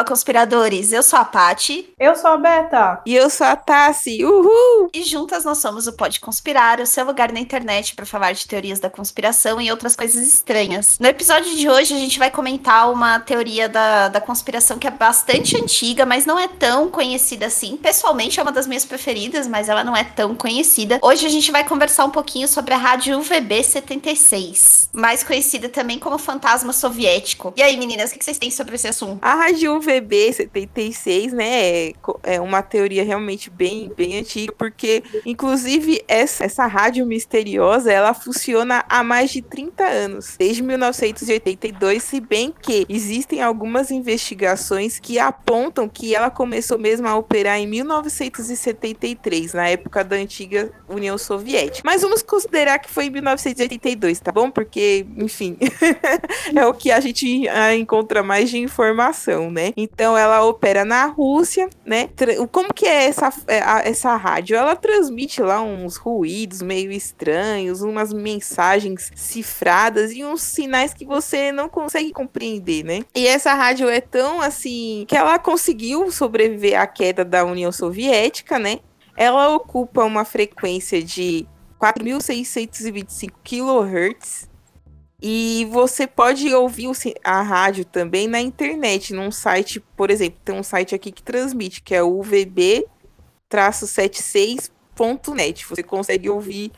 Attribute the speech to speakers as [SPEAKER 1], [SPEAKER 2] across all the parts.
[SPEAKER 1] Fala, conspiradores. Eu sou a Pati.
[SPEAKER 2] Eu sou a Beta.
[SPEAKER 3] E eu sou a Tassi. Uhul!
[SPEAKER 1] E juntas nós somos o Pode Conspirar, o seu lugar na internet para falar de teorias da conspiração e outras coisas estranhas. No episódio de hoje, a gente vai comentar uma teoria da, da conspiração que é bastante antiga, mas não é tão conhecida assim. Pessoalmente, é uma das minhas preferidas, mas ela não é tão conhecida. Hoje a gente vai conversar um pouquinho sobre a rádio UVB 76, mais conhecida também como fantasma soviético. E aí, meninas, o que vocês têm sobre esse assunto?
[SPEAKER 3] A rádio UVB 76, né, é, é uma teoria realmente bem, bem antiga, porque, inclusive, essa, essa rádio misteriosa, ela funciona há mais de 30 anos, desde 1982, se bem que existem algumas investigações que apontam que ela começou mesmo a operar em 1973, na época da antiga União Soviética. Mas vamos considerar que foi em 1982, tá bom? Porque, enfim, é o que a gente ah, encontra mais de informação, né? Então ela opera na Rússia, né? Como que é essa, é, essa rádio? Ela transmite lá uns ruídos meio estranhos, umas mensagens cifradas e uns sinais que você não consegue compreender, né? E essa rádio é tão assim que ela conseguiu sobreviver à queda da União Soviética, né? Ela ocupa uma frequência de 4.625 kHz e você pode ouvir a rádio também na internet, num site, por exemplo, tem um site aqui que transmite, que é o uvb-76.net. Você consegue ouvir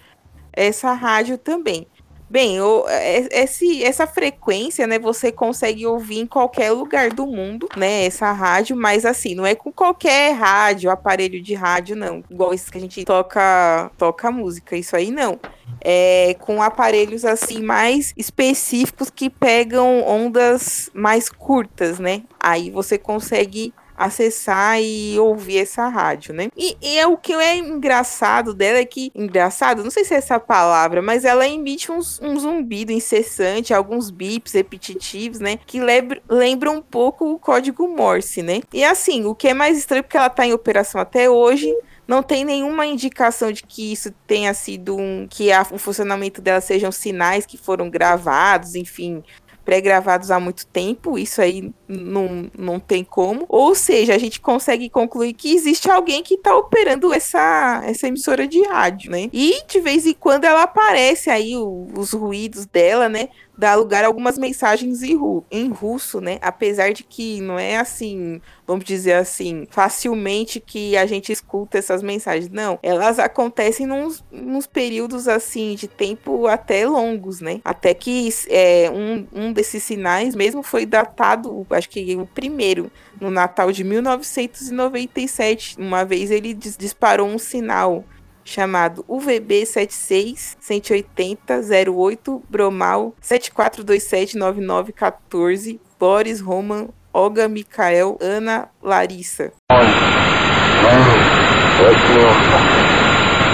[SPEAKER 3] essa rádio também. Bem, o, é, esse, essa frequência, né, você consegue ouvir em qualquer lugar do mundo, né, essa rádio, mas assim, não é com qualquer rádio, aparelho de rádio, não. Igual esse que a gente toca, toca música, isso aí não. É com aparelhos assim mais específicos que pegam ondas mais curtas, né? Aí você consegue acessar e ouvir essa rádio, né? E, e é o que é engraçado dela é que engraçado, não sei se é essa palavra, mas ela emite um zumbido incessante, alguns bips repetitivos, né? Que lembra, lembram um pouco o código Morse, né? E assim, o que é mais estranho porque ela tá em operação até hoje não tem nenhuma indicação de que isso tenha sido um. que a, o funcionamento dela sejam sinais que foram gravados, enfim, pré-gravados há muito tempo, isso aí não, não tem como. Ou seja, a gente consegue concluir que existe alguém que está operando essa, essa emissora de rádio, né? E de vez em quando ela aparece aí o, os ruídos dela, né? Dá lugar a algumas mensagens em, ru em russo, né? Apesar de que não é assim, vamos dizer assim, facilmente que a gente escuta essas mensagens. Não, elas acontecem nos, nos períodos assim de tempo até longos, né? Até que é, um, um desses sinais mesmo foi datado, acho que o primeiro, no Natal de 1997. Uma vez ele dis disparou um sinal chamado UVB 76 180 08 Bromal 7427 9914 Boris Roman Olga Mikael Ana Larissa.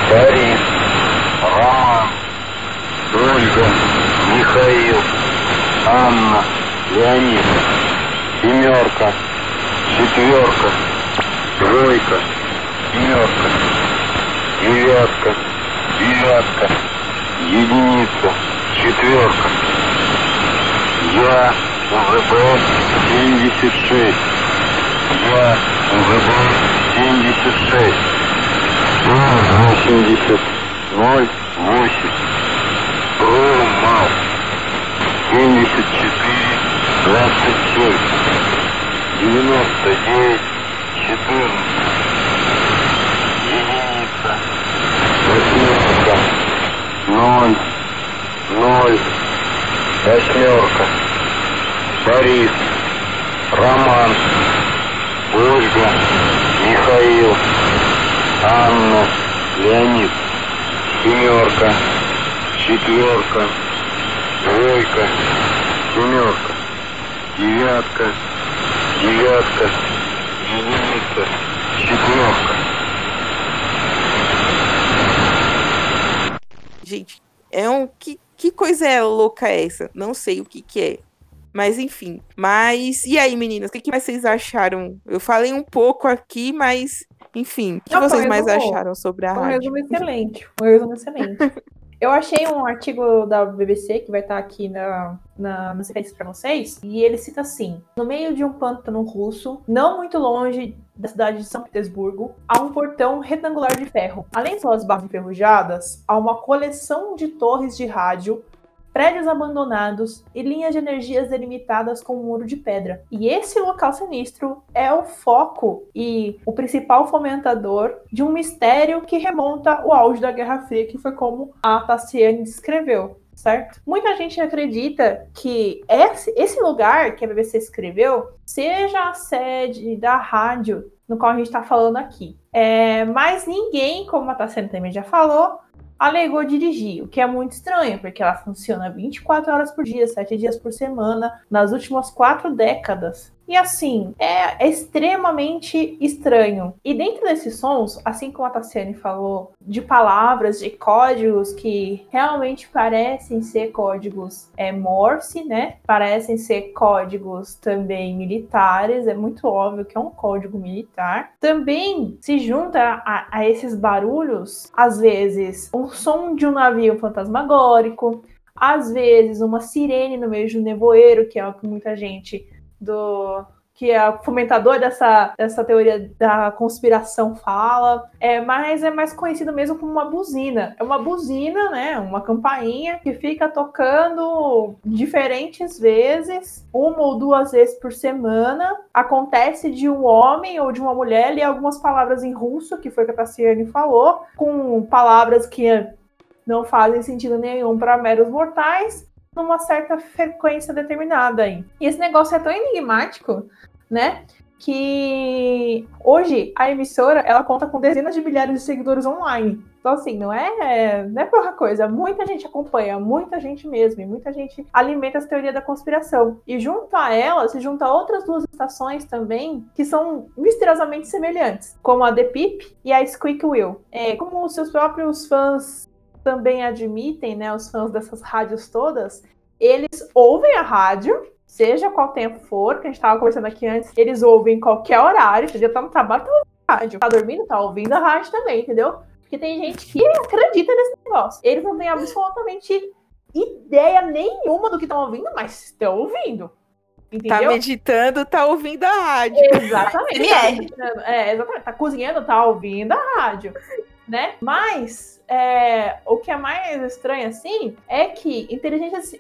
[SPEAKER 3] Борис, Роман, Ольга, Михаил, Анна, Леонид, семерка, четверка, тройка, семерка, Девятка, девятка, единица, четверка. Я УГБ 76. Я УГБ 76. 80 0 8. Промал 74 27 99 14 восьмерка, ноль, ноль, восьмерка, Борис, Роман, Ольга, Михаил, Анна, Леонид, семерка, четверка, двойка, семерка, девятка, девятка, единица, четверка. Gente, é um. Que, que coisa é louca essa? Não sei o que, que é. Mas enfim. Mas. E aí, meninas? O que, que vocês acharam? Eu falei um pouco aqui, mas. Enfim. O que Não, vocês mais acharam sobre a
[SPEAKER 2] um
[SPEAKER 3] rádio?
[SPEAKER 2] Um resumo excelente. Um resumo excelente. Eu achei um artigo da BBC que vai estar aqui na, na, nas referências para vocês, e ele cita assim: no meio de um pântano russo, não muito longe da cidade de São Petersburgo, há um portão retangular de ferro. Além de suas barras enferrujadas, há uma coleção de torres de rádio prédios abandonados e linhas de energias delimitadas com um muro de pedra. E esse local sinistro é o foco e o principal fomentador de um mistério que remonta ao auge da Guerra Fria, que foi como a Tassiane descreveu certo? Muita gente acredita que esse, lugar que a BBC escreveu seja a sede da rádio no qual a gente está falando aqui. É, mas ninguém, como a Tassiane também já falou, alegou dirigir, o que é muito estranho, porque ela funciona 24 horas por dia, 7 dias por semana, nas últimas quatro décadas. E assim, é, extremamente estranho. E dentro desses sons, assim como a Tassiane falou, de palavras, de códigos que realmente parecem ser códigos é, Morse, né? Parecem ser códigos também militares, é muito óbvio que é um código militar. Também se junta a, a esses barulhos, às vezes, um som de um navio fantasmagórico, às vezes uma sirene no meio de um nevoeiro, que é o que muita gente do que é fomentador dessa, dessa teoria da conspiração fala, é, mas é mais conhecido mesmo como uma buzina. É uma buzina, né? Uma campainha que fica tocando diferentes vezes, uma ou duas vezes por semana. Acontece de um homem ou de uma mulher ler algumas palavras em russo, que foi o que a Tassiane falou, com palavras que não fazem sentido nenhum para meros mortais, numa certa frequência determinada aí. E esse negócio é tão enigmático, né? Que hoje a emissora ela conta com dezenas de milhares de seguidores online. Então, assim, não é, não é pouca coisa. Muita gente acompanha, muita gente mesmo, e muita gente alimenta essa teoria da conspiração. E junto a ela se junta outras duas estações também que são misteriosamente semelhantes, como a The Peep e a Squeak Wheel. É, como os seus próprios fãs também admitem, né, os fãs dessas rádios todas, eles ouvem a rádio, seja qual tempo for, que a gente estava conversando aqui antes, eles ouvem em qualquer horário, entendeu? Tá no trabalho, tá ouvindo a rádio. Tá dormindo, tá ouvindo a rádio também, entendeu? Porque tem gente que acredita nesse negócio. Eles não têm absolutamente ideia nenhuma do que estão ouvindo, mas estão ouvindo.
[SPEAKER 3] Entendeu? Tá meditando, tá ouvindo a rádio.
[SPEAKER 2] Exatamente. Tá é, exatamente. Tá cozinhando, tá ouvindo a rádio. Né? Mas é, o que é mais estranho, assim, é que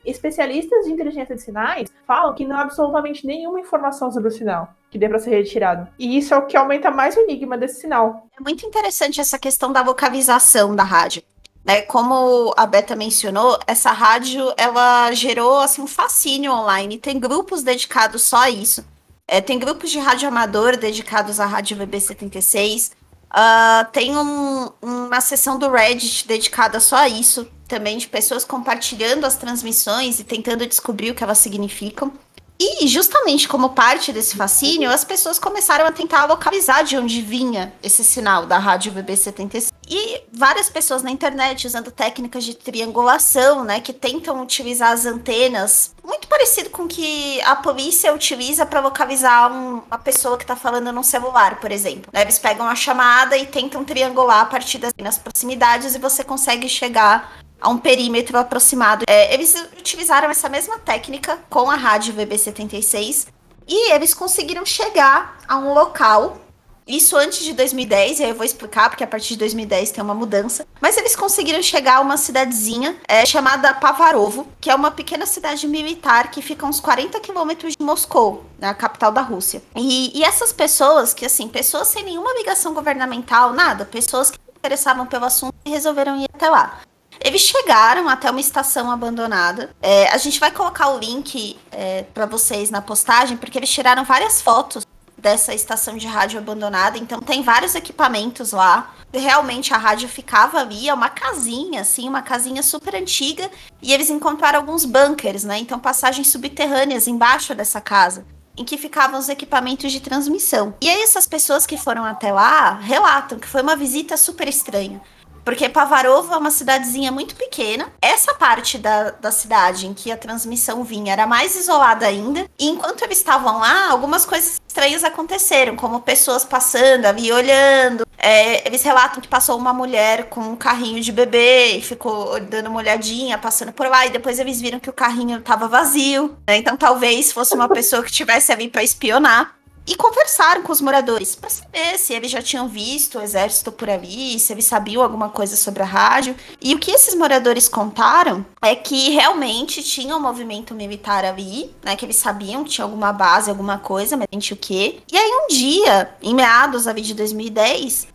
[SPEAKER 2] especialistas de inteligência de sinais falam que não há absolutamente nenhuma informação sobre o sinal que dê para ser retirado. E isso é o que aumenta mais o enigma desse sinal.
[SPEAKER 1] É muito interessante essa questão da vocalização da rádio. Né? Como a Beta mencionou, essa rádio ela gerou assim, um fascínio online. Tem grupos dedicados só a isso. É, tem grupos de rádio amador dedicados à rádio VB76. Uh, tem um, uma seção do Reddit dedicada só a isso, também de pessoas compartilhando as transmissões e tentando descobrir o que elas significam. E justamente como parte desse fascínio, as pessoas começaram a tentar localizar de onde vinha esse sinal da rádio VB76. E várias pessoas na internet usando técnicas de triangulação, né, que tentam utilizar as antenas, muito parecido com que a polícia utiliza para localizar um, uma pessoa que está falando num celular, por exemplo. Né, eles pegam a chamada e tentam triangular a partir das proximidades e você consegue chegar a um perímetro aproximado. É, eles utilizaram essa mesma técnica com a rádio VB76 e eles conseguiram chegar a um local. Isso antes de 2010, e aí eu vou explicar, porque a partir de 2010 tem uma mudança. Mas eles conseguiram chegar a uma cidadezinha é, chamada Pavarovo, que é uma pequena cidade militar que fica a uns 40 quilômetros de Moscou, na capital da Rússia. E, e essas pessoas, que assim, pessoas sem nenhuma ligação governamental, nada, pessoas que interessavam pelo assunto e resolveram ir até lá. Eles chegaram até uma estação abandonada. É, a gente vai colocar o link é, para vocês na postagem, porque eles tiraram várias fotos dessa estação de rádio abandonada. Então tem vários equipamentos lá. Realmente a rádio ficava ali, é uma casinha, assim, uma casinha super antiga. E eles encontraram alguns bunkers, né? Então passagens subterrâneas embaixo dessa casa. Em que ficavam os equipamentos de transmissão. E aí, essas pessoas que foram até lá relatam que foi uma visita super estranha porque Pavarovo é uma cidadezinha muito pequena. Essa parte da, da cidade em que a transmissão vinha era mais isolada ainda. E enquanto eles estavam lá, algumas coisas estranhas aconteceram, como pessoas passando ali olhando. É, eles relatam que passou uma mulher com um carrinho de bebê e ficou dando uma olhadinha, passando por lá, e depois eles viram que o carrinho estava vazio. Né? Então talvez fosse uma pessoa que tivesse ali para espionar e conversaram com os moradores para saber se eles já tinham visto o exército por ali, se eles sabiam alguma coisa sobre a rádio. E o que esses moradores contaram é que realmente tinha um movimento militar ali, né? Que eles sabiam que tinha alguma base, alguma coisa, mas não tinha o quê. E aí um dia, em meados ali de 2010,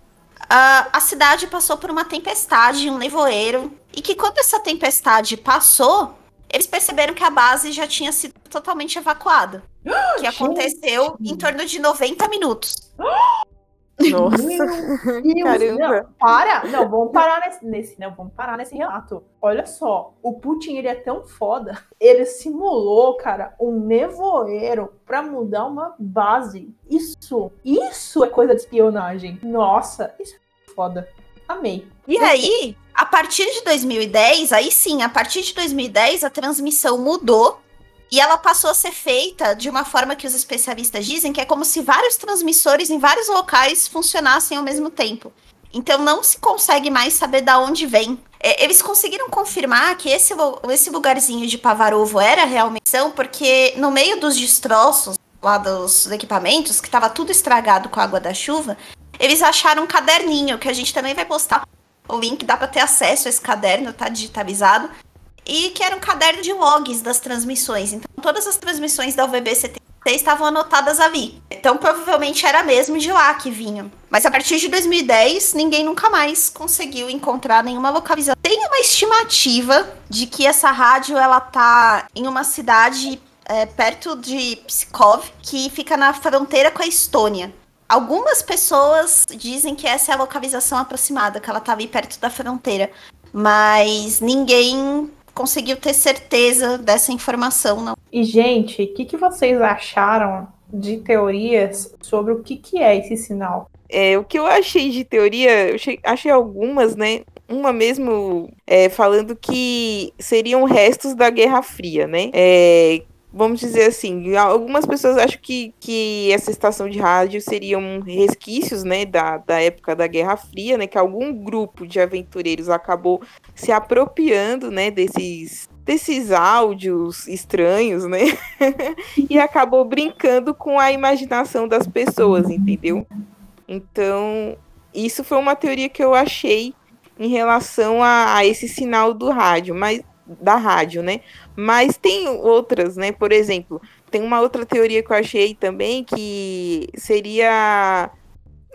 [SPEAKER 1] a, a cidade passou por uma tempestade, um nevoeiro, e que quando essa tempestade passou, eles perceberam que a base já tinha sido totalmente evacuada. que aconteceu em torno de 90 minutos.
[SPEAKER 3] Nossa,
[SPEAKER 2] Deus,
[SPEAKER 3] caramba.
[SPEAKER 2] Não, para! Não, vamos parar nesse, nesse, não, vamos parar nesse relato. Olha só, o Putin ele é tão foda, ele simulou, cara, um nevoeiro pra mudar uma base. Isso, isso é coisa de espionagem. Nossa, isso é foda. Amei.
[SPEAKER 1] E aí, a partir de 2010, aí sim, a partir de 2010 a transmissão mudou e ela passou a ser feita de uma forma que os especialistas dizem que é como se vários transmissores em vários locais funcionassem ao mesmo tempo. Então não se consegue mais saber da onde vem. É, eles conseguiram confirmar que esse, esse lugarzinho de Pavarovo era realmente são, porque no meio dos destroços lá dos equipamentos, que estava tudo estragado com a água da chuva, eles acharam um caderninho, que a gente também vai postar o link, dá para ter acesso a esse caderno, tá digitalizado, e que era um caderno de logs das transmissões. Então, todas as transmissões da UVB 76 estavam anotadas ali. Então, provavelmente era mesmo de lá que vinham. Mas a partir de 2010, ninguém nunca mais conseguiu encontrar nenhuma localização. Tem uma estimativa de que essa rádio ela tá em uma cidade é, perto de Pskov, que fica na fronteira com a Estônia. Algumas pessoas dizem que essa é a localização aproximada, que ela tá ali perto da fronteira. Mas ninguém conseguiu ter certeza dessa informação, não.
[SPEAKER 2] E, gente, o que, que vocês acharam de teorias sobre o que, que é esse sinal?
[SPEAKER 3] É, o que eu achei de teoria, eu achei, achei algumas, né? Uma mesmo é, falando que seriam restos da Guerra Fria, né? É, vamos dizer assim, algumas pessoas acham que, que essa estação de rádio seriam resquícios, né, da, da época da Guerra Fria, né, que algum grupo de aventureiros acabou se apropriando, né, desses desses áudios estranhos, né, e acabou brincando com a imaginação das pessoas, entendeu? Então, isso foi uma teoria que eu achei em relação a, a esse sinal do rádio, mas da rádio, né? Mas tem outras, né? Por exemplo, tem uma outra teoria que eu achei também que seria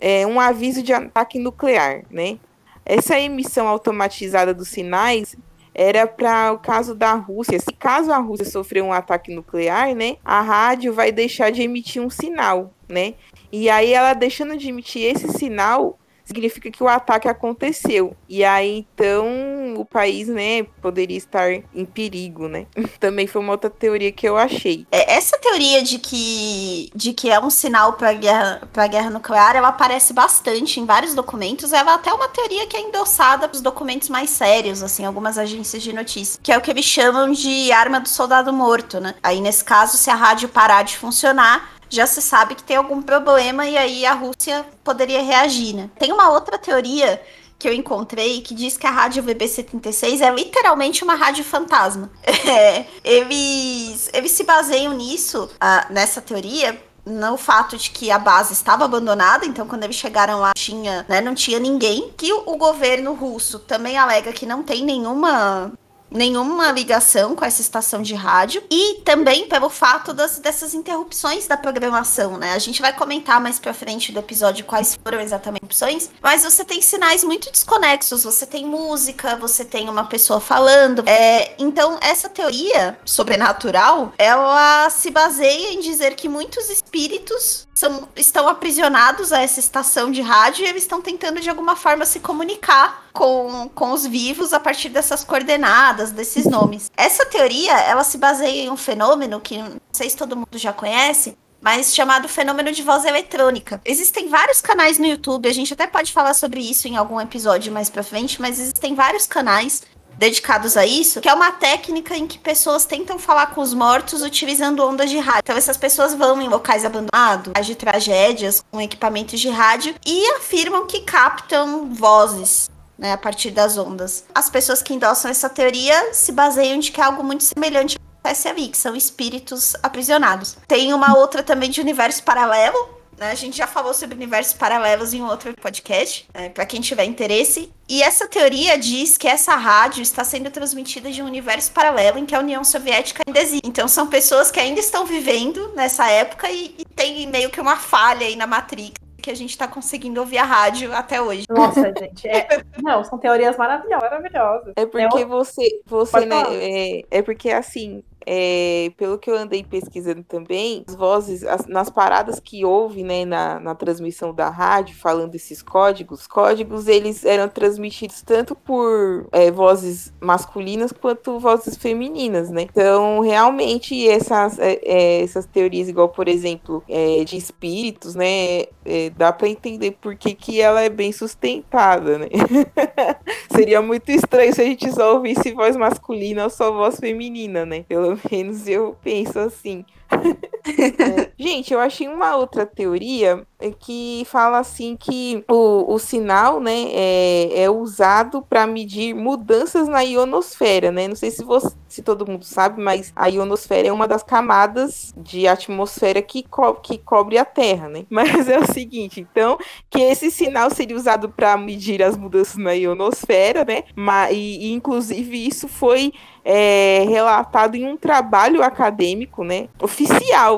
[SPEAKER 3] é, um aviso de ataque nuclear, né? Essa emissão automatizada dos sinais era para o caso da Rússia. Se caso a Rússia sofrer um ataque nuclear, né, a rádio vai deixar de emitir um sinal, né? E aí ela deixando de emitir esse sinal, significa que o ataque aconteceu. E aí, então, o país, né, poderia estar em perigo, né? Também foi uma outra teoria que eu achei.
[SPEAKER 1] É, essa teoria de que, de que é um sinal para guerra, guerra nuclear, ela aparece bastante em vários documentos. Ela é até uma teoria que é endossada para os documentos mais sérios, assim, algumas agências de notícia, que é o que eles chamam de arma do soldado morto, né? Aí, nesse caso, se a rádio parar de funcionar, já se sabe que tem algum problema e aí a Rússia poderia reagir, né? Tem uma outra teoria que eu encontrei que diz que a rádio VB76 é literalmente uma rádio fantasma. É, eles, eles se baseiam nisso, uh, nessa teoria, no fato de que a base estava abandonada, então quando eles chegaram lá tinha, né, não tinha ninguém, que o, o governo russo também alega que não tem nenhuma nenhuma ligação com essa estação de rádio e também pelo fato das, dessas interrupções da programação, né? A gente vai comentar mais pra frente do episódio quais foram exatamente as opções, mas você tem sinais muito desconexos, você tem música, você tem uma pessoa falando. É, então, essa teoria sobrenatural, ela se baseia em dizer que muitos espíritos são, estão aprisionados a essa estação de rádio e eles estão tentando de alguma forma se comunicar com, com os vivos a partir dessas coordenadas, desses nomes. Essa teoria, ela se baseia em um fenômeno que não sei se todo mundo já conhece, mas chamado fenômeno de voz eletrônica. Existem vários canais no YouTube, a gente até pode falar sobre isso em algum episódio mais pra frente, mas existem vários canais dedicados a isso, que é uma técnica em que pessoas tentam falar com os mortos utilizando ondas de rádio. Então essas pessoas vão em locais abandonados, de tragédias, com equipamentos de rádio e afirmam que captam vozes né, a partir das ondas. As pessoas que endossam essa teoria se baseiam de que é algo muito semelhante acontece ali, que são espíritos aprisionados. Tem uma outra também de universo paralelo? A gente já falou sobre universos paralelos em outro podcast, né? para quem tiver interesse. E essa teoria diz que essa rádio está sendo transmitida de um universo paralelo em que a União Soviética ainda existe. Então são pessoas que ainda estão vivendo nessa época e, e tem meio que uma falha aí na Matrix que a gente está conseguindo ouvir a rádio até hoje.
[SPEAKER 2] Nossa, gente. É... Não, são teorias maravilhosas. maravilhosas.
[SPEAKER 3] É porque é você, você né, é, é porque assim, é, pelo que eu andei pesquisando também, as vozes, as, nas paradas que houve né, na, na transmissão da rádio, falando esses códigos, códigos eles eram transmitidos tanto por é, vozes masculinas quanto vozes femininas, né? Então, realmente, essas, é, é essas teorias, igual, por exemplo, é, de espíritos, né? É, dá para entender por que, que ela é bem sustentada, né? Seria muito estranho se a gente só ouvisse voz masculina ou só voz feminina, né? Pelo menos eu penso assim. é. Gente, eu achei uma outra teoria que fala assim que o, o sinal né, é, é usado para medir mudanças na ionosfera, né? Não sei se, você, se todo mundo sabe, mas a ionosfera é uma das camadas de atmosfera que, co que cobre a Terra, né? Mas é o seguinte, então, que esse sinal seria usado para medir as mudanças na ionosfera, né? E, e inclusive isso foi é, relatado em um trabalho acadêmico, né? Oficial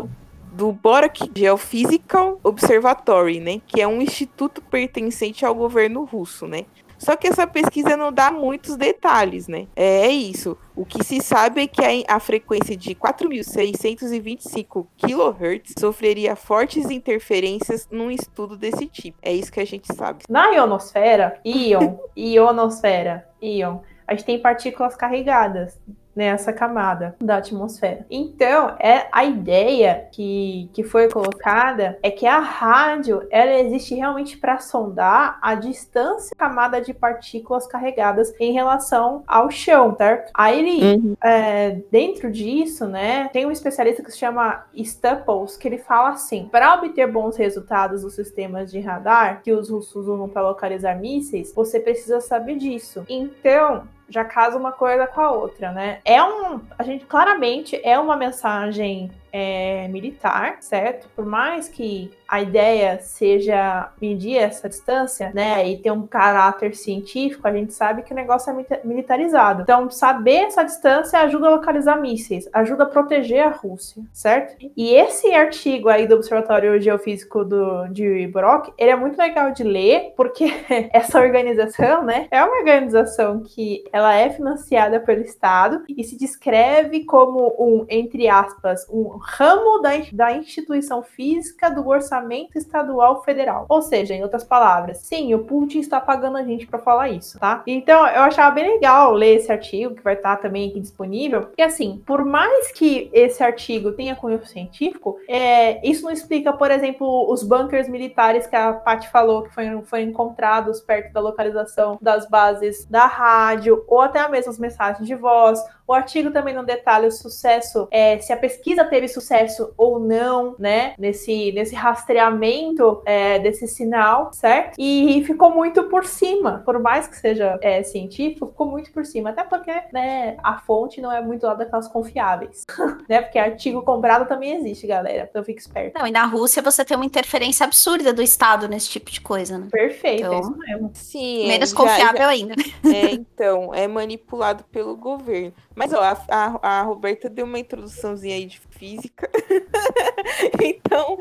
[SPEAKER 3] do Borak Geophysical Observatory, né, que é um instituto pertencente ao governo russo, né. Só que essa pesquisa não dá muitos detalhes, né? É, é isso. O que se sabe é que a, a frequência de 4.625 kHz sofreria fortes interferências num estudo desse tipo. É isso que a gente sabe.
[SPEAKER 2] Na ionosfera, íon, ionosfera, íon, a gente tem partículas carregadas nessa camada da atmosfera. Então, é a ideia que, que foi colocada é que a rádio ela existe realmente para sondar a distância camada de partículas carregadas em relação ao chão, certo? Aí, uhum. é, dentro disso, né, tem um especialista que se chama Staples, que ele fala assim: para obter bons resultados dos sistemas de radar que os russos usam para localizar mísseis, você precisa saber disso. Então, já casa uma coisa com a outra, né? É um. A gente claramente é uma mensagem é, militar, certo? Por mais que a ideia seja medir essa distância, né, e ter um caráter científico, a gente sabe que o negócio é militarizado. Então, saber essa distância ajuda a localizar mísseis, ajuda a proteger a Rússia, certo? E esse artigo aí do Observatório Geofísico do, de Brock, ele é muito legal de ler, porque essa organização, né, é uma organização que ela é financiada pelo Estado e se descreve como um, entre aspas, um ramo da, da instituição física do orçamento estadual federal. Ou seja, em outras palavras, sim, o Putin está pagando a gente para falar isso, tá? Então, eu achava bem legal ler esse artigo, que vai estar também aqui disponível, porque assim, por mais que esse artigo tenha cunho científico, é, isso não explica, por exemplo, os bunkers militares que a Paty falou que foram, foram encontrados perto da localização das bases da rádio, ou até mesmo as mensagens de voz. O artigo também não detalha o sucesso, é, se a pesquisa teve sucesso ou não, né, nesse, nesse rastreamento é, desse sinal, certo? E ficou muito por cima, por mais que seja é, científico, ficou muito por cima, até porque né, a fonte não é muito lá daquelas confiáveis, né? Porque artigo comprado também existe, galera, então fique esperto.
[SPEAKER 1] Não, e na Rússia você tem uma interferência absurda do Estado nesse tipo de coisa, né?
[SPEAKER 2] Perfeito, então, é isso mesmo.
[SPEAKER 1] Sim, menos já, confiável já, ainda.
[SPEAKER 3] É, então, é manipulado pelo governo. Mas, ó, a, a, a Roberta deu uma introduçãozinha aí de física. então,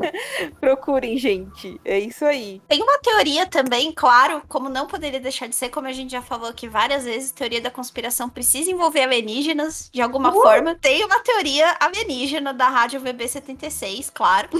[SPEAKER 3] procurem, gente. É isso aí.
[SPEAKER 1] Tem uma teoria também, claro, como não poderia deixar de ser, como a gente já falou aqui várias vezes, teoria da conspiração precisa envolver alienígenas de alguma uh! forma. Tem uma teoria alienígena da rádio VB76, claro.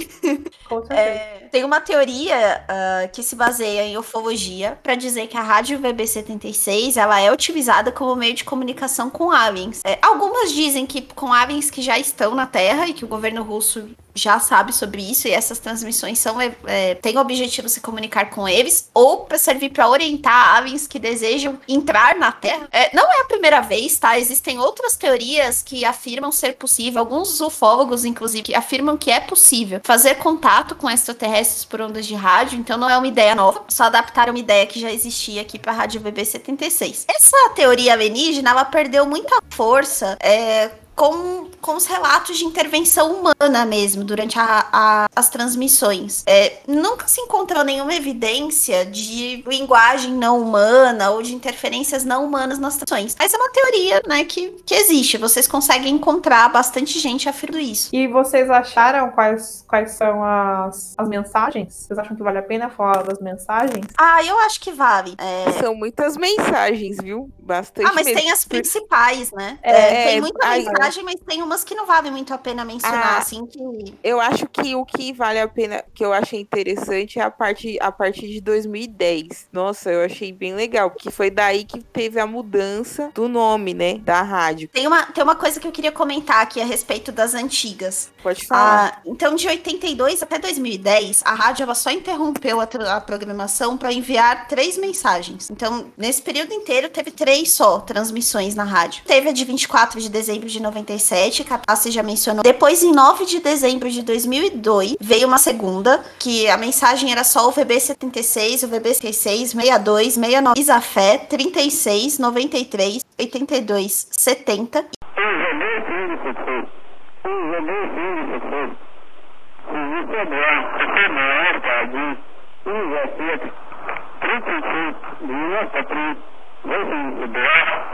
[SPEAKER 2] Com certeza. É,
[SPEAKER 1] tem uma teoria uh, que se baseia em ufologia para dizer que a rádio VB76 ela é utilizada como meio de comunicação com aliens. É, algumas dizem que com aliens que já estão na Terra e que o governo russo já sabe sobre isso e essas transmissões são é, é, têm o objetivo de se comunicar com eles ou para servir para orientar aves que desejam entrar na Terra. É, não é a primeira vez, tá? Existem outras teorias que afirmam ser possível, alguns ufólogos, inclusive, que afirmam que é possível fazer contato com extraterrestres por ondas de rádio, então não é uma ideia nova, só adaptaram uma ideia que já existia aqui para a Rádio BB76. Essa teoria alienígena, ela perdeu muita força é, com, com os relatos de intervenção humana mesmo durante a, a, as transmissões. É, nunca se encontrou nenhuma evidência de linguagem não humana ou de interferências não humanas nas transmissões. Mas é uma teoria, né, que, que existe. Vocês conseguem encontrar bastante gente afirmando isso.
[SPEAKER 2] E vocês acharam quais, quais são as, as mensagens? Vocês acham que vale a pena falar das mensagens?
[SPEAKER 1] Ah, eu acho que vale. É...
[SPEAKER 3] São muitas mensagens, viu? Bastante.
[SPEAKER 1] Ah, mas
[SPEAKER 3] mesmo.
[SPEAKER 1] tem as principais, né? É, tem muita mensagem verdade, mas tem umas que não valem muito a pena mencionar, ah, assim que.
[SPEAKER 3] Eu acho que o que vale a pena, que eu achei interessante, é a parte, a partir de 2010. Nossa, eu achei bem legal, porque foi daí que teve a mudança do nome, né? Da rádio.
[SPEAKER 1] Tem uma, tem uma coisa que eu queria comentar aqui a respeito das antigas.
[SPEAKER 3] Pode falar.
[SPEAKER 1] Ah, então, de 82 até 2010, a rádio ela só interrompeu a, a programação para enviar três mensagens. Então, nesse período inteiro, teve três só transmissões na rádio. Teve a de 24 de dezembro de 90 1997, a se já mencionou. Depois, em 9 de dezembro de 2002, veio uma segunda, que a mensagem era só o VB76, o VB66, 62, 69, Isafé, 36, 93, 82, 70.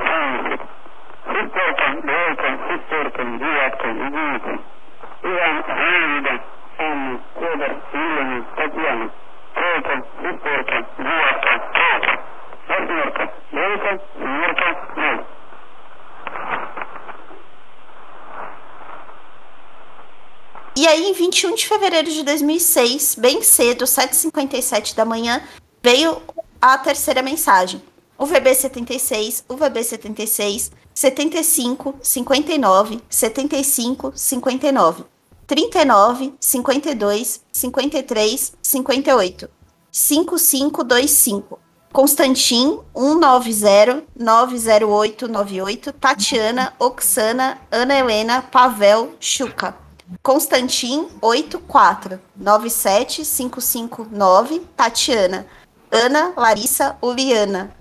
[SPEAKER 1] Thank you. Suportam bacon, suportam dietko jugu. Imam vida, samo kodar, ilani, tatjani. Koliko, suporta, dietko, koliko. Osmjerka, bacon, smjerka. E aí, em 21 de fevereiro de 2006, bem cedo, 7h57 da manhã, veio a terceira mensagem. O VB76, o VB76, 75, 59, 75, 59, 39, 52, 53, 58, 5525. Constantin 190 908 98 Tatiana Oxana Ana Helena Pavel Chuca Constantin 84 97 559 Tatiana Ana Larissa Uliana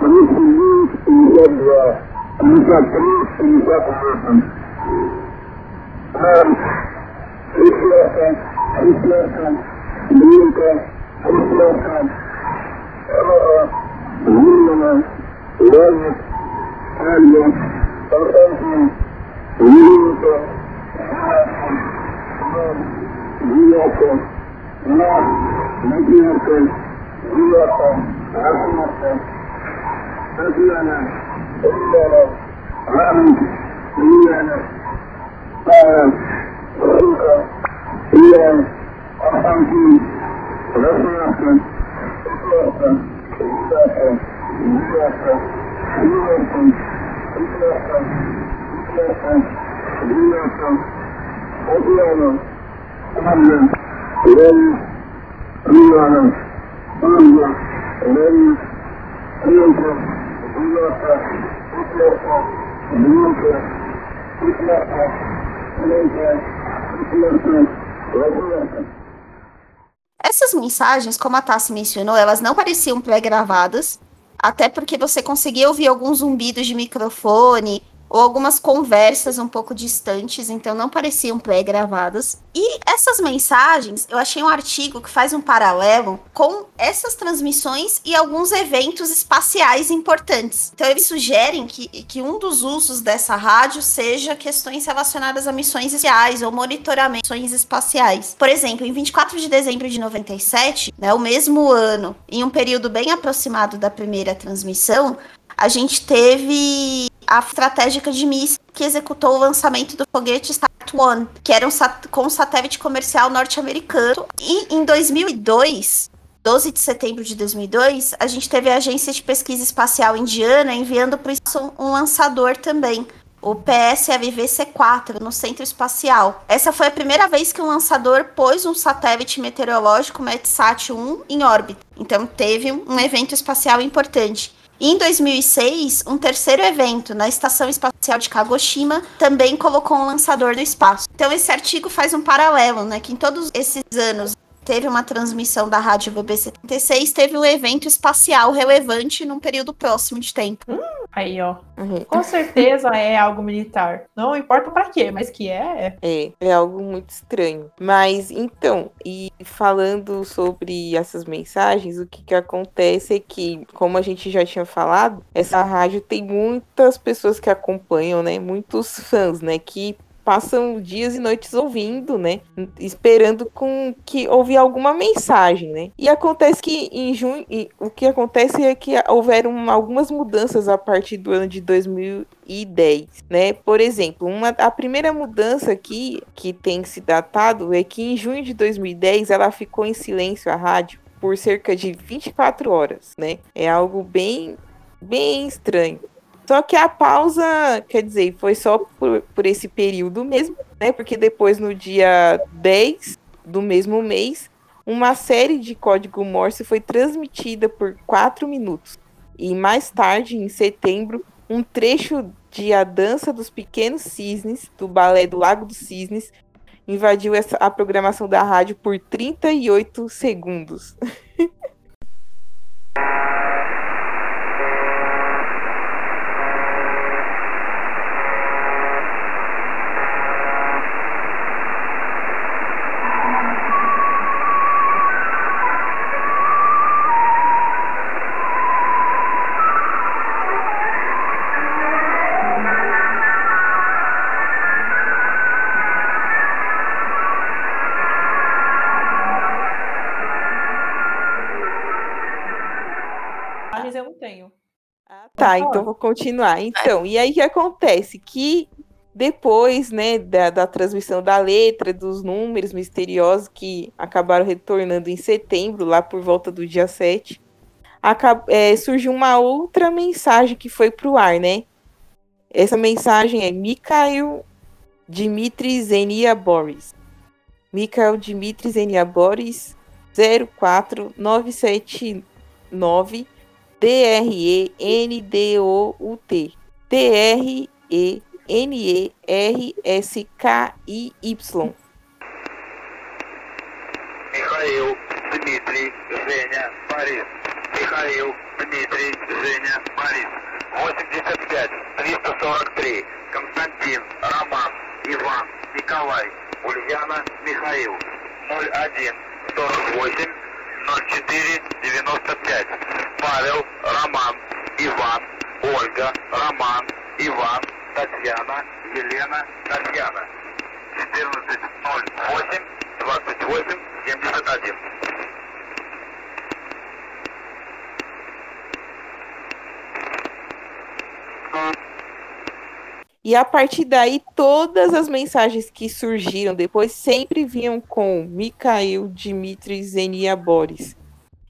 [SPEAKER 1] пятьдесят два, пятьдесят три, пятьдесят восемь. Шестерка, шестерка, Линка, шестерка, Элора, Зимина, Лазик, Алья, Константин, Линка, Девятка, Наш, Надежда, Девятка, Рахматка, إلا أنا إلا أنا ما منك إلا أنا قال إلا أنا أرحمتني غفر أحسن إلا أحسن إلا أحسن إلا أحسن إلا أحسن إلا
[SPEAKER 4] أحسن إلا أحسن إلا أحسن إلا أنا أحمد إلي إلا أنا أرجع إلي أنت
[SPEAKER 1] essas mensagens, como a Tassi mencionou, elas não pareciam pré-gravadas, até porque você conseguia ouvir alguns zumbidos de microfone ou algumas conversas um pouco distantes, então não pareciam pré-gravadas. E essas mensagens, eu achei um artigo que faz um paralelo com essas transmissões e alguns eventos espaciais importantes. Então eles sugerem que, que um dos usos dessa rádio seja questões relacionadas a missões espaciais ou monitoramento de missões espaciais. Por exemplo, em 24 de dezembro de 97, né, o mesmo ano, em um período bem aproximado da primeira transmissão, a gente teve a estratégica de míssil que executou o lançamento do foguete Start-1, que era um sat com um satélite comercial norte-americano. E em 2002, 12 de setembro de 2002, a gente teve a Agência de Pesquisa Espacial Indiana enviando para o um lançador também, o PSLV-C4, no Centro Espacial. Essa foi a primeira vez que um lançador pôs um satélite meteorológico Metsat-1 em órbita. Então teve um evento espacial importante. Em 2006, um terceiro evento na Estação Espacial de Kagoshima também colocou um lançador no espaço. Então esse artigo faz um paralelo, né, que em todos esses anos teve uma transmissão da rádio VB76, teve um evento espacial relevante num período próximo de tempo.
[SPEAKER 2] Hum, aí, ó. Uhum. Com certeza é algo militar. Não importa para quê, mas que é.
[SPEAKER 3] É, é algo muito estranho. Mas então, e falando sobre essas mensagens, o que, que acontece é que, como a gente já tinha falado, essa rádio tem muitas pessoas que acompanham, né? Muitos fãs, né? Que passam dias e noites ouvindo, né? Esperando com que ouvir alguma mensagem, né? E acontece que em junho, o que acontece é que houveram algumas mudanças a partir do ano de 2010, né? Por exemplo, uma, a primeira mudança aqui que tem se datado é que em junho de 2010 ela ficou em silêncio a rádio por cerca de 24 horas, né? É algo bem bem estranho. Só que a pausa, quer dizer, foi só por, por esse período mesmo, né? Porque depois, no dia 10 do mesmo mês, uma série de código Morse foi transmitida por quatro minutos. E mais tarde, em setembro, um trecho de A Dança dos Pequenos Cisnes, do balé do Lago dos Cisnes, invadiu essa, a programação da rádio por 38 segundos. Tá, então vou continuar. Então, e aí que acontece? Que depois, né, da, da, transmissão da letra, dos números misteriosos que acabaram retornando em setembro, lá por volta do dia 7, acab é, surgiu uma outra mensagem que foi pro ar, né? Essa mensagem é Mikhail Dmitry Zenia Boris. Mikhail Dmitry Zenia Boris 04979 D-R-E-N-D-O-U-T. T-R-E-N-E-R-S-K-I-Y.
[SPEAKER 5] Михаил, Дмитрий, Женя, Борис. Михаил, Дмитрий, Женя, Борис. 85, 343. Константин, Роман, Иван, Николай, Ульяна, Михаил. 01, 48, 04 95. Павел, Роман, Иван, Ольга, Роман, Иван, Татьяна, Елена, Татьяна. 14.08, 28, 71.
[SPEAKER 3] E a partir daí, todas as mensagens que surgiram depois sempre vinham com Mikhail Dmitry Zenia Boris.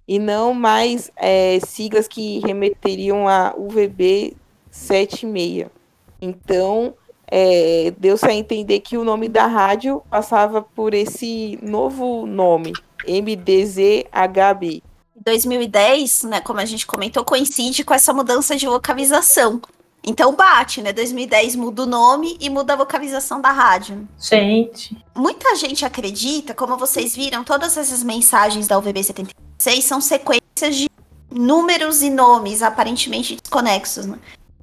[SPEAKER 3] E não mais é, siglas que remeteriam a UVB 76. Então, é, deu-se a entender que o nome da rádio passava por esse novo nome, MDZHB.
[SPEAKER 1] 2010, né, como a gente comentou, coincide com essa mudança de localização. Então bate, né? 2010 muda o nome e muda a vocalização da rádio.
[SPEAKER 2] Gente.
[SPEAKER 1] Muita gente acredita, como vocês viram, todas essas mensagens da UVB 76 são sequências de números e nomes aparentemente desconexos. Né?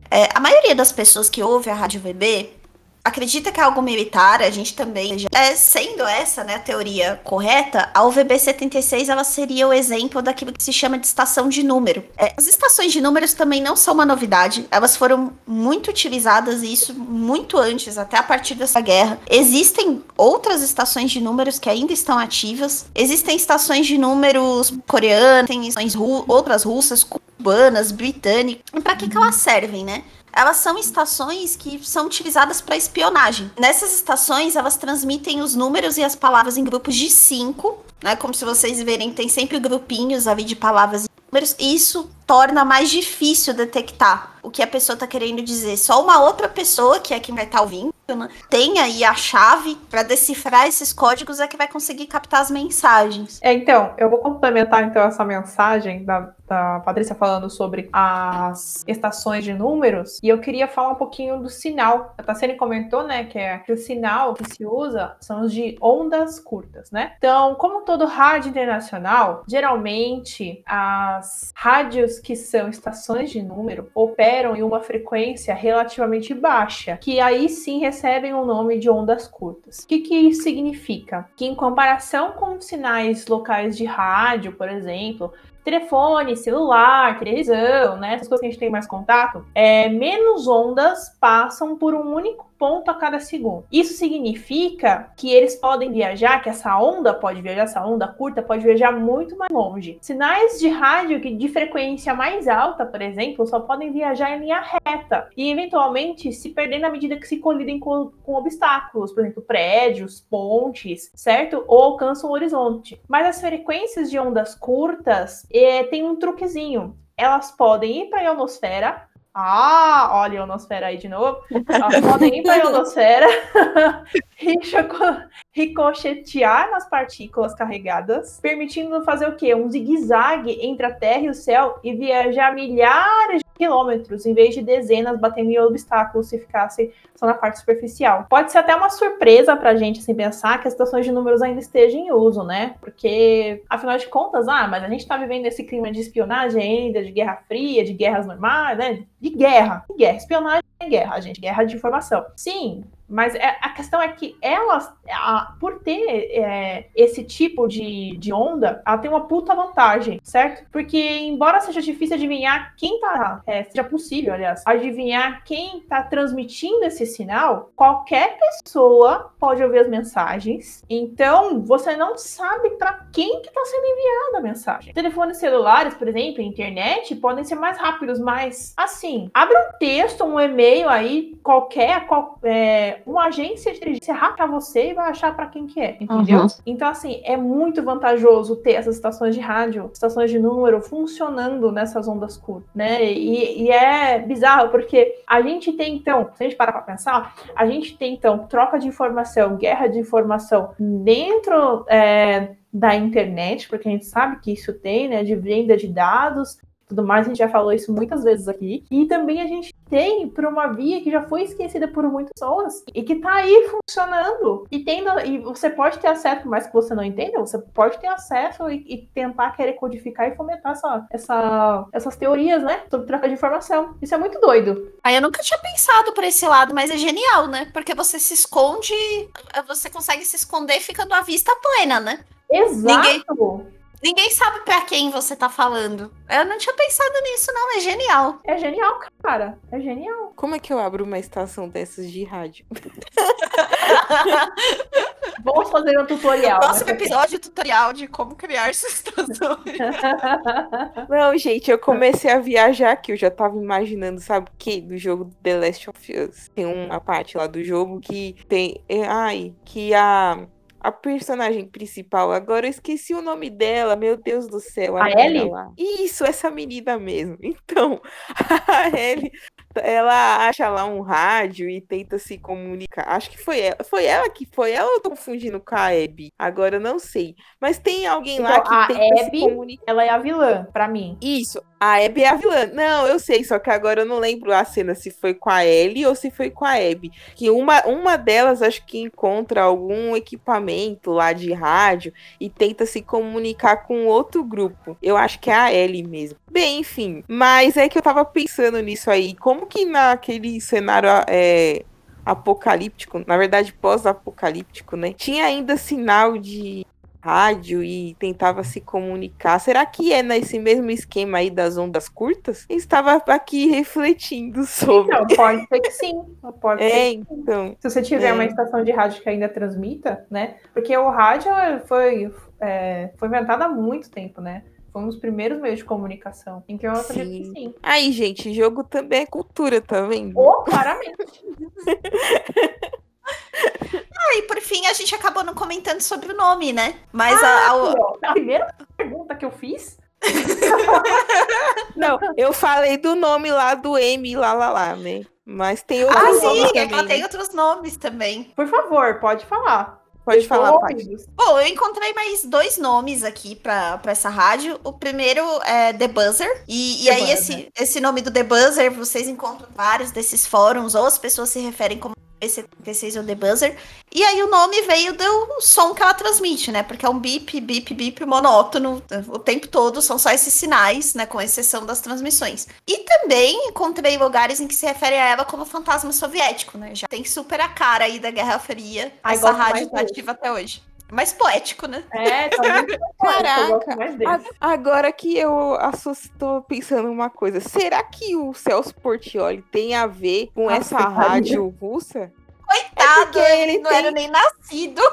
[SPEAKER 1] É, a maioria das pessoas que ouve a Rádio VB acredita que é algo militar, a gente também. É, sendo essa né, a teoria correta, a UVB 76 ela seria o exemplo daquilo que se chama de estação de número. É, as estações de números também não são uma novidade, elas foram muito utilizadas e isso muito antes, até a partir dessa guerra. Existem outras estações de números que ainda estão ativas, existem estações de números coreanas, tem estações ru outras russas, cubanas, britânicas. Para que, que elas servem, né? Elas são estações que são utilizadas para espionagem. Nessas estações, elas transmitem os números e as palavras em grupos de cinco, né? Como se vocês verem, tem sempre grupinhos ali de palavras e números. E isso torna mais difícil detectar o que a pessoa está querendo dizer. Só uma outra pessoa, que é quem vai estar tá ouvindo, né, tem aí a chave para decifrar esses códigos é que vai conseguir captar as mensagens.
[SPEAKER 2] É, então, eu vou complementar então essa mensagem da, da Patrícia falando sobre as estações de números, e eu queria falar um pouquinho do sinal. A Tassene comentou, né, que é que o sinal que se usa são os de ondas curtas, né? Então, como todo rádio internacional, geralmente as rádios que são estações de número operam em uma frequência relativamente baixa, que aí sim recebem o nome de ondas curtas. O que, que isso significa? Que em comparação com sinais locais de rádio, por exemplo, telefone, celular, televisão, né? Essas coisas que a gente tem mais contato, é, menos ondas passam por um único ponto a cada segundo. Isso significa que eles podem viajar, que essa onda pode viajar, essa onda curta pode viajar muito mais longe. Sinais de rádio que de frequência mais alta, por exemplo, só podem viajar em linha reta e eventualmente se perder na medida que se colidem com, com obstáculos, por exemplo, prédios, pontes, certo? Ou alcançam o horizonte. Mas as frequências de ondas curtas é, um truquezinho. Elas podem ir para a ionosfera, ah, olha a ionosfera aí de novo. Podem ir para a ionosfera, ricochetear nas partículas carregadas, permitindo fazer o quê? Um zigue-zague entre a Terra e o céu e viajar milhares de quilômetros, em vez de dezenas batendo em obstáculos se ficasse na parte superficial. Pode ser até uma surpresa pra gente, assim, pensar que as estações de números ainda estejam em uso, né? Porque, afinal de contas, ah, mas a gente tá vivendo esse clima de espionagem ainda, de guerra fria, de guerras normais, né? De guerra. De guerra. Espionagem é guerra, gente. Guerra de informação. Sim, mas é, a questão é que elas, por ter é, esse tipo de, de onda, ela tem uma puta vantagem, certo? Porque, embora seja difícil adivinhar quem tá, é, seja possível, aliás, adivinhar quem tá transmitindo esse sinal, qualquer pessoa pode ouvir as mensagens. Então, você não sabe para quem que tá sendo enviada a mensagem. Telefones celulares, por exemplo, internet, podem ser mais rápidos, mas, assim, abre um texto, um e-mail aí, qualquer, qual, é, uma agência de inteligência para você e vai achar para quem que é, entendeu? Uhum. Então, assim, é muito vantajoso ter essas estações de rádio, estações de número funcionando nessas ondas curtas, né? E, e é bizarro, porque a gente tem, então, se a gente parar para pensar, a gente tem, então, troca de informação, guerra de informação dentro é, da internet, porque a gente sabe que isso tem, né, de venda de dados, tudo mais, a gente já falou isso muitas vezes aqui. E também a gente tem por uma via que já foi esquecida por muitas pessoas e que tá aí funcionando. E, tendo, e você pode ter acesso, mais que você não entenda, você pode ter acesso e, e tentar querer codificar e fomentar essa, essa, essas teorias, né? Sobre troca de informação. Isso é muito doido.
[SPEAKER 1] Aí eu nunca tinha pensado por esse lado, mas é genial, né? Porque você se esconde, você consegue se esconder ficando à vista plena, né?
[SPEAKER 2] Exato. Ninguém
[SPEAKER 1] Ninguém sabe para quem você tá falando. Eu não tinha pensado nisso, não. É genial.
[SPEAKER 2] É genial, cara. É genial.
[SPEAKER 3] Como é que eu abro uma estação dessas de rádio?
[SPEAKER 2] Vamos fazer um tutorial.
[SPEAKER 1] Próximo né? episódio tutorial de como criar essa estação.
[SPEAKER 3] não, gente, eu comecei a viajar aqui. Eu já tava imaginando, sabe o que? Do jogo The Last of Us. Tem uma parte lá do jogo que tem. É, ai, que a a personagem principal, agora eu esqueci o nome dela, meu Deus do céu.
[SPEAKER 2] A, a Ellie? Lá.
[SPEAKER 3] Isso, essa menina mesmo. Então, a Ellie, ela acha lá um rádio e tenta se comunicar. Acho que foi ela. Foi ela que foi ela ou eu tô confundindo com a Abby? Agora eu não sei. Mas tem alguém então, lá que
[SPEAKER 2] a
[SPEAKER 3] tenta
[SPEAKER 2] Abby, se comunicar. Ela é a vilã, para mim.
[SPEAKER 3] Isso. A Abby é a vilã. Não, eu sei, só que agora eu não lembro a cena se foi com a Ellie ou se foi com a Abby. Que uma, uma delas acho que encontra algum equipamento lá de rádio e tenta se comunicar com outro grupo. Eu acho que é a Ellie mesmo. Bem, enfim. Mas é que eu tava pensando nisso aí. Como que naquele cenário é, apocalíptico, na verdade pós-apocalíptico, né? Tinha ainda sinal de rádio e tentava se comunicar. Será que é nesse mesmo esquema aí das ondas curtas? Eu estava aqui refletindo sobre.
[SPEAKER 2] Então, pode ser que sim. Pode
[SPEAKER 3] É,
[SPEAKER 2] sim.
[SPEAKER 3] então.
[SPEAKER 2] Se você tiver
[SPEAKER 3] É.
[SPEAKER 2] uma estação de rádio que ainda transmita, né? Porque o rádio foi, é, foi inventado há muito tempo, né? Foi um dos primeiros meios de comunicação. Então eu acredito que
[SPEAKER 3] Sim.
[SPEAKER 2] sim.
[SPEAKER 3] Aí, gente, jogo também é cultura, tá vendo?
[SPEAKER 2] Ou claramente.
[SPEAKER 1] Ah, e por fim, a gente acabou não comentando sobre o nome, né? Mas a-
[SPEAKER 2] Ah,
[SPEAKER 1] a-
[SPEAKER 2] ó, a primeira pergunta que eu fiz.
[SPEAKER 3] Não, eu falei do nome lá do M lá lá lá, né? Mas tem outros
[SPEAKER 1] Ah,
[SPEAKER 3] nomes
[SPEAKER 1] sim, é
[SPEAKER 3] também.
[SPEAKER 1] ela tem
[SPEAKER 3] né?
[SPEAKER 1] outros nomes também.
[SPEAKER 2] Por favor, pode falar.
[SPEAKER 3] Pode falar,
[SPEAKER 2] ouvindo.
[SPEAKER 1] Bom, eu encontrei mais dois nomes aqui pra pra essa rádio. O primeiro é The Buzzer. E, e
[SPEAKER 2] The
[SPEAKER 1] aí,
[SPEAKER 2] Buzzer.
[SPEAKER 1] esse, esse nome do The Buzzer, vocês encontram vários desses fóruns, ou as pessoas se referem como B76 ou The Buzzer. E aí o nome veio do som que ela transmite, né? Porque é um bip, bip, bip monótono o tempo todo, são só esses sinais, né? Com exceção das transmissões. E também encontrei lugares em que se refere a ela como fantasma soviético, né? Já tem super a cara aí da Guerra Fria.
[SPEAKER 2] Ai,
[SPEAKER 1] Essa
[SPEAKER 2] gosto mais
[SPEAKER 1] rádio tá ativa até hoje. Mais poético, né?
[SPEAKER 2] É, tá muito
[SPEAKER 3] Caraca, Agora que eu tô pensando uma coisa. Será que o Celso Portioli tem a ver com
[SPEAKER 2] Nossa,
[SPEAKER 3] essa rádio russa?
[SPEAKER 1] Coitado,
[SPEAKER 3] porque
[SPEAKER 1] ele não
[SPEAKER 3] tem-
[SPEAKER 1] era nem nascido.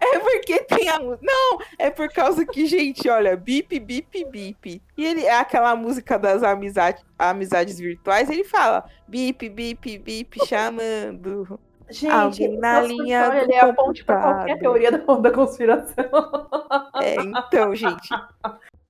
[SPEAKER 3] É porque tem a música. Não, é por causa que, gente, olha, bip, bip, bip. E ele é aquela música das amizades, amizades virtuais, ele fala bip, bip, bip, chamando.
[SPEAKER 2] Gente,
[SPEAKER 3] Alguém na linha do
[SPEAKER 2] ele é a ponte
[SPEAKER 3] computador.
[SPEAKER 2] qualquer teoria da, da conspiração.
[SPEAKER 3] É, então, gente.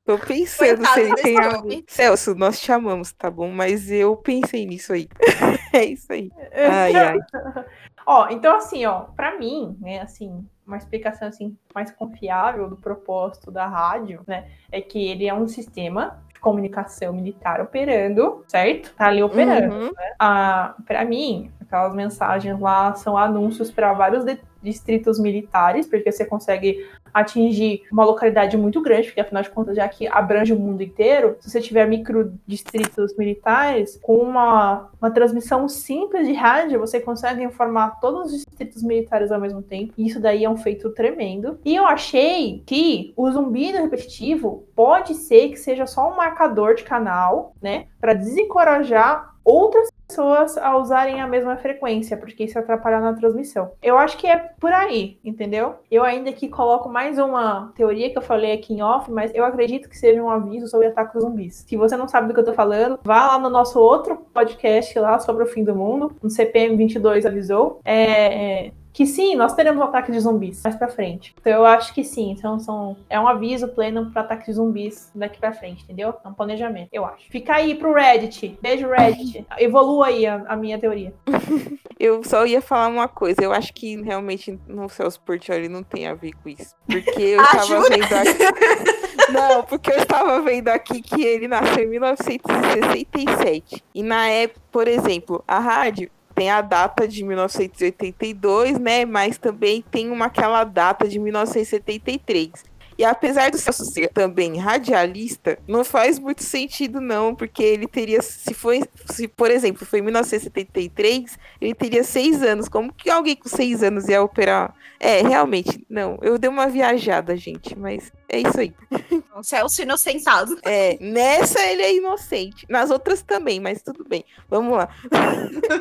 [SPEAKER 3] Tô pensando
[SPEAKER 1] Coitado
[SPEAKER 3] se ele tem a
[SPEAKER 1] homem.
[SPEAKER 3] ver. Celso, nós te amamos, tá bom? Mas eu pensei nisso aí. é isso aí. Ai, ai.
[SPEAKER 2] Ó, então assim, ó, pra mim, né, assim, uma explicação assim mais confiável do propósito da rádio, né, é que ele é um sistema de comunicação militar operando, certo? Tá ali operando.
[SPEAKER 3] Uhum.
[SPEAKER 2] Ah, para mim, aquelas mensagens lá são anúncios para vários de- distritos militares, porque você consegue atingir uma localidade muito grande, porque afinal de contas, já que abrange o mundo inteiro, se você tiver micro distritos militares, com uma, uma transmissão simples de rádio, você consegue informar todos os distritos militares ao mesmo tempo. E isso daí é um feito tremendo. E eu achei que o zumbido repetitivo pode ser que seja só um marcador de canal, né, para desencorajar outras pessoas a usarem a mesma frequência, porque isso atrapalha na transmissão. Eu acho que é por aí, entendeu? Eu ainda aqui coloco mais uma teoria que eu falei aqui em off, mas eu acredito que seja um aviso sobre ataques zumbis. Se você não sabe do que eu tô falando, vá lá no nosso outro podcast lá sobre o fim do mundo, no CPM 22 avisou. É, é, que sim, nós teremos um ataque de zumbis mais pra frente. Então eu acho que sim, então são, é um aviso pleno para ataque de zumbis daqui pra frente, entendeu? É um planejamento, eu acho. Fica aí pro Reddit. Beijo, Reddit. Evolua aí a, a minha teoria.
[SPEAKER 3] Eu só ia falar uma coisa. Eu acho que realmente no Celso Portioli não tem a ver com isso. Porque eu
[SPEAKER 1] Ah,
[SPEAKER 3] estava
[SPEAKER 1] jura?
[SPEAKER 3] vendo aqui. Não, porque eu estava vendo aqui que ele nasceu em 1967. E na época, por exemplo, a rádio tem a data de 1982, né? Mas também tem uma aquela data de 1973. E apesar do Celso ser também radialista, não faz muito sentido não, porque ele teria, se foi, se por exemplo, foi em 1973, ele teria seis anos. Como que alguém com seis anos ia operar? É, realmente, não. Eu dei uma viajada, gente, mas é isso aí.
[SPEAKER 1] O Celso inocentado.
[SPEAKER 3] É, nessa ele é inocente. Nas outras também, mas tudo bem. Vamos lá.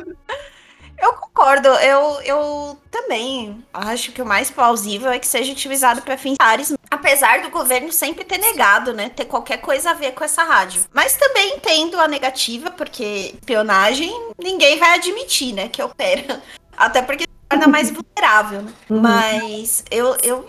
[SPEAKER 1] Eu concordo, eu, eu também acho que o mais plausível é que seja utilizado para fins apesar do governo sempre ter negado, né, ter qualquer coisa a ver com essa rádio. Mas também entendo a negativa, porque espionagem ninguém vai admitir, né, que opera. Até porque torna mais vulnerável, né? Mas eu, eu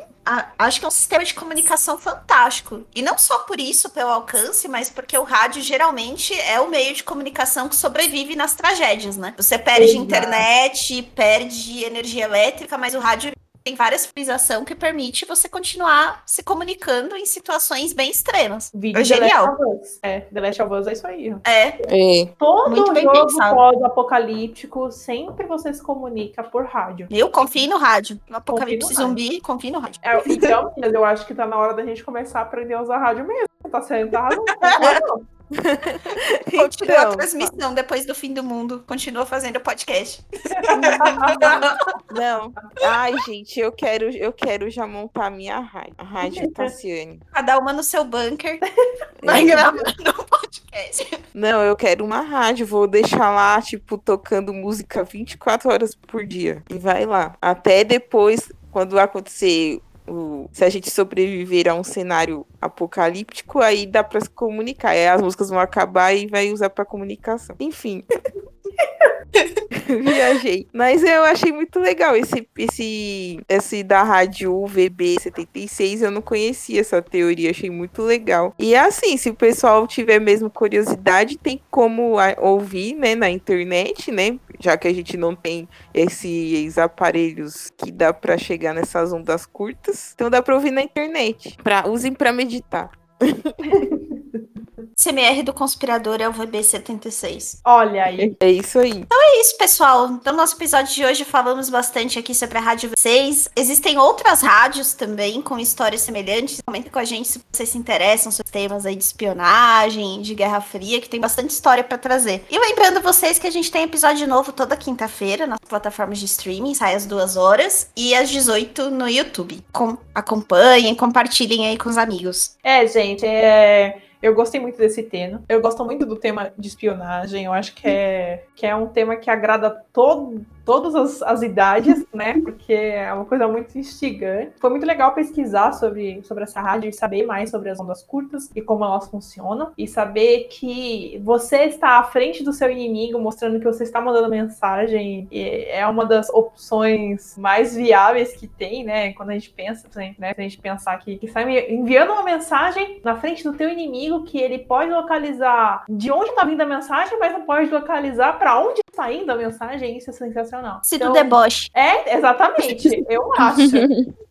[SPEAKER 1] acho que é um sistema de comunicação fantástico. E não só por isso, pelo alcance, mas porque o rádio geralmente é o meio de comunicação que sobrevive nas tragédias, né? Você perde
[SPEAKER 2] Exato.
[SPEAKER 1] internet, perde energia elétrica, mas o rádio tem várias civilização que permite você continuar se comunicando em situações bem extremas.
[SPEAKER 2] Vídeo
[SPEAKER 1] É genial.
[SPEAKER 2] The Last of Us. É, The Last of Us é isso aí.
[SPEAKER 1] É,
[SPEAKER 3] É,
[SPEAKER 2] Todo
[SPEAKER 1] Muito bem
[SPEAKER 2] jogo pós-apocalíptico sempre você se comunica por rádio.
[SPEAKER 1] eu confio no rádio. No apocalipse
[SPEAKER 2] Confio no
[SPEAKER 1] zumbi, confio no rádio.
[SPEAKER 2] É, então, eu acho que tá na hora da gente começar a aprender a usar rádio mesmo. Tá sentado? Não,
[SPEAKER 1] Continua a
[SPEAKER 3] Então,
[SPEAKER 1] transmissão depois do fim do mundo. Continua fazendo o podcast.
[SPEAKER 3] Não. Ai, gente, eu quero, eu quero já montar a minha rádio. A rádio Tassiane.
[SPEAKER 1] Cada uma no seu bunker. Vai
[SPEAKER 3] É.
[SPEAKER 1] gravando o podcast.
[SPEAKER 3] Não, eu quero uma rádio. Vou deixar lá, tipo, tocando música 24 horas por dia. E vai lá. Até depois, quando acontecer. O- se a gente sobreviver a um cenário apocalíptico, aí dá pra se comunicar. Aí as músicas vão acabar e vai usar pra comunicação. Enfim. Viajei. Mas eu achei muito legal esse, esse, esse da rádio UVB 76. Eu não conhecia essa teoria, achei muito legal. E é assim, se o pessoal tiver mesmo curiosidade, tem como ouvir, né, na internet, né? Já que a gente não tem esses aparelhos que dá pra chegar nessas ondas curtas. Então dá pra ouvir na internet. Pra, usem pra meditar.
[SPEAKER 1] CMR do conspirador é o VB76.
[SPEAKER 2] Olha aí.
[SPEAKER 3] É isso aí.
[SPEAKER 1] É isso, pessoal. Então, no nosso episódio de hoje falamos bastante aqui sobre a Rádio 6. Existem outras rádios também com histórias semelhantes. Comentem com a gente se vocês se interessam sobre temas aí de espionagem, de Guerra Fria, que tem bastante história pra trazer. E lembrando vocês que a gente tem episódio novo toda quinta-feira nas plataformas de streaming, sai às duas horas e às 18 no YouTube. Com- acompanhem, compartilhem aí com os amigos.
[SPEAKER 2] É, gente, é... eu gostei muito desse tema. Eu gosto muito do tema de espionagem. Eu acho que é, que é um tema que agrada todo, todas as, as idades, né? Porque é uma coisa muito instigante. Foi muito legal pesquisar sobre, sobre essa rádio e saber mais sobre as ondas curtas e como elas funcionam. E saber que você está à frente do seu inimigo, mostrando que você está mandando mensagem. É uma das opções mais viáveis que tem, né? Quando a gente pensa, né? Se a gente pensar que, que está enviando uma mensagem na frente do teu inimigo que ele pode localizar de onde está vindo a mensagem, mas não pode localizar para onde indo a mensagem. Isso é sensacional.
[SPEAKER 1] Se
[SPEAKER 2] Então,
[SPEAKER 1] do deboche.
[SPEAKER 2] é, exatamente. Eu acho.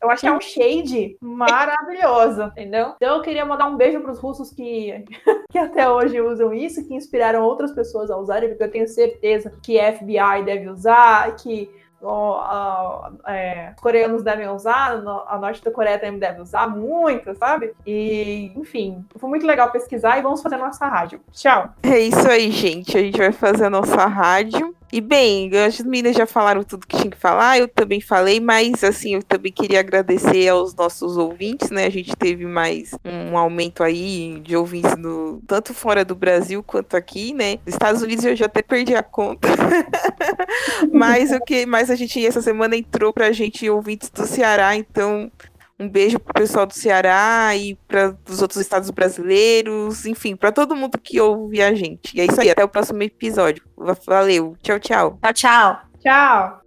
[SPEAKER 2] Eu acho que é um shade maravilhoso, entendeu? Então eu queria mandar um beijo pros russos que, que até hoje usam isso, que inspiraram outras pessoas a usarem, porque eu tenho certeza que FBI deve usar, que é, os coreanos devem usar, a norte da Coreia também deve usar muito, sabe? E, enfim, foi muito legal pesquisar e vamos fazer nossa rádio. Tchau!
[SPEAKER 3] É isso aí, gente. A gente vai fazer a nossa rádio. E bem, as meninas já falaram tudo que tinha que falar, eu também falei, mas assim, eu também queria agradecer aos nossos ouvintes, né? A gente teve mais um aumento aí de ouvintes no, tanto fora do Brasil quanto aqui, né? Nos Estados Unidos eu já até perdi a conta. mas o que mais a gente essa semana entrou pra gente ouvintes do Ceará, então um beijo pro pessoal do Ceará e para os outros estados brasileiros, enfim, para todo mundo que ouve a gente. E é isso aí, até o próximo episódio. Valeu, tchau, tchau.
[SPEAKER 1] Tchau, tchau.
[SPEAKER 2] Tchau!